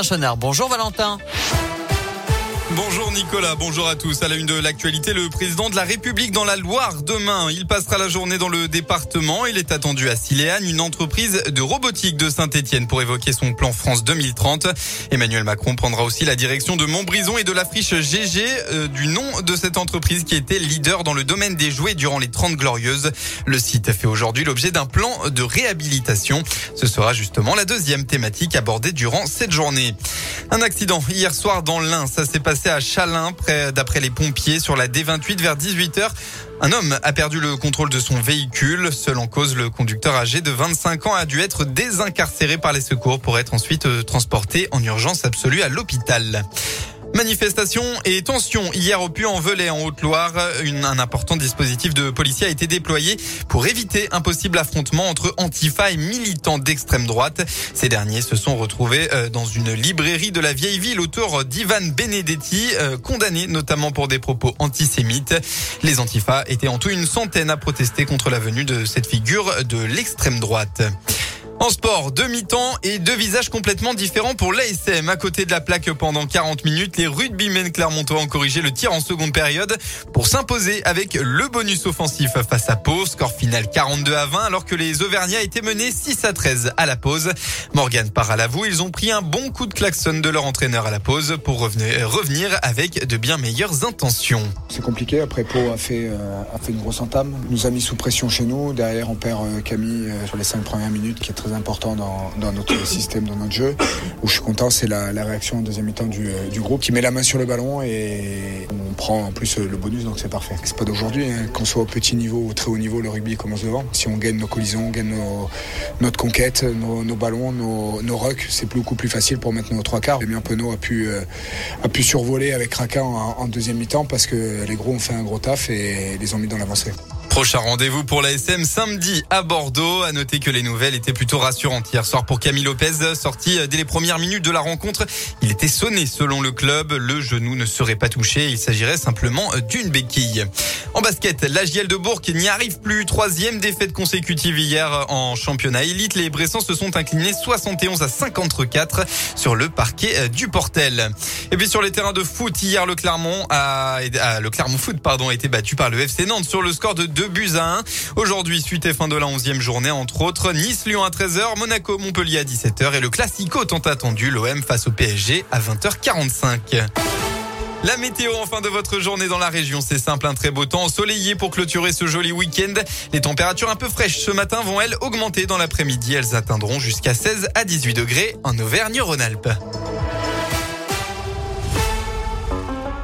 Chenard. Bonjour Valentin. Bonjour Nicolas, bonjour à tous. À la une de l'actualité, le président de la République dans la Loire demain. Il passera la journée dans le département. Il est attendu à Siléane, une entreprise de robotique de Saint-Etienne pour évoquer son plan France 2030. Emmanuel Macron prendra aussi la direction de Montbrison et de la friche GG euh, du nom de cette entreprise qui était leader dans le domaine des jouets durant les 30 glorieuses. Le site fait aujourd'hui l'objet d'un plan de réhabilitation. Ce sera justement la deuxième thématique abordée durant cette journée. Un accident hier soir dans ça s'est passé à Chalin, près d'après les pompiers, sur la D28 vers 18h. Un homme a perdu le contrôle de son véhicule. Seul en cause, le conducteur âgé de 25 ans a dû être désincarcéré par les secours pour être ensuite euh, transporté en urgence absolue à l'hôpital. Manifestation et tension hier au Puy-en-Velay en Haute-Loire. Un important dispositif de policiers a été déployé pour éviter un possible affrontement entre Antifa et militants d'extrême droite. Ces derniers se sont retrouvés euh, dans une librairie de la vieille ville autour d'Ivan Benedetti, euh, condamné notamment pour des propos antisémites. Les Antifa étaient en tout une centaine à protester contre la venue de cette figure de l'extrême droite. En sport, deux mi-temps et deux visages complètement différents pour l'ASM. À côté de la plaque pendant 40 minutes, les rugbymen Clermontois ont corrigé le tir en seconde période pour s'imposer avec le bonus offensif face à Pau. Score final 42 à 20 alors que les Auvergnats étaient menés 6 à 13 à la pause. Morgan part à l'avou. Ils ont pris un bon coup de klaxon de leur entraîneur à la pause pour revenir, avec de bien meilleures intentions. C'est compliqué. Après, Pau a fait, euh, a fait une grosse entame. Nous a mis sous pression chez nous. Derrière, on perd euh, Camille euh, sur les 5 premières minutes qui est très important dans, notre système, dans notre jeu. Où je suis content, c'est la, réaction en deuxième mi-temps du, du, groupe qui met la main sur le ballon et on prend en plus le bonus, donc c'est parfait. C'est pas d'aujourd'hui, hein. qu'on soit au petit niveau ou très haut niveau, le rugby commence devant. Si on gagne nos collisions, on gagne nos, notre conquête, nos, nos ballons, nos, nos rucks, c'est beaucoup plus facile pour mettre nos trois quarts. Damien Penaud a pu, euh, a pu survoler avec Raka en, en deuxième mi-temps parce que les gros ont fait un gros taf et les ont mis dans l'avancée. Prochain rendez-vous pour l'ASM samedi à Bordeaux. À noter que les nouvelles étaient plutôt rassurantes hier soir pour Camille Lopez, sorti dès les premières minutes de la rencontre. Il était sonné selon le club. Le genou ne serait pas touché. Il s'agirait simplement d'une béquille. En basket, la GL de Bourg n'y arrive plus. Troisième défaite consécutive hier en championnat élite. Les Bressans se sont inclinés 71 à 54 sur le parquet du Portel. Et puis sur les terrains de foot, hier le Clermont a, le Clermont Foot pardon a été battu par le FC Nantes sur le score de 2 buts à 1. Aujourd'hui, suite et fin de la 11e journée, entre autres, Nice-Lyon à 13h, Monaco-Montpellier à 17h et le Classico tant attendu, l'OM face au PSG à 20h45. La météo en fin de votre journée dans la région, c'est simple, un très beau temps ensoleillé pour clôturer ce joli week-end. Les températures un peu fraîches ce matin vont elles augmenter dans l'après-midi. Elles atteindront jusqu'à 16 à 18 degrés en Auvergne-Rhône-Alpes.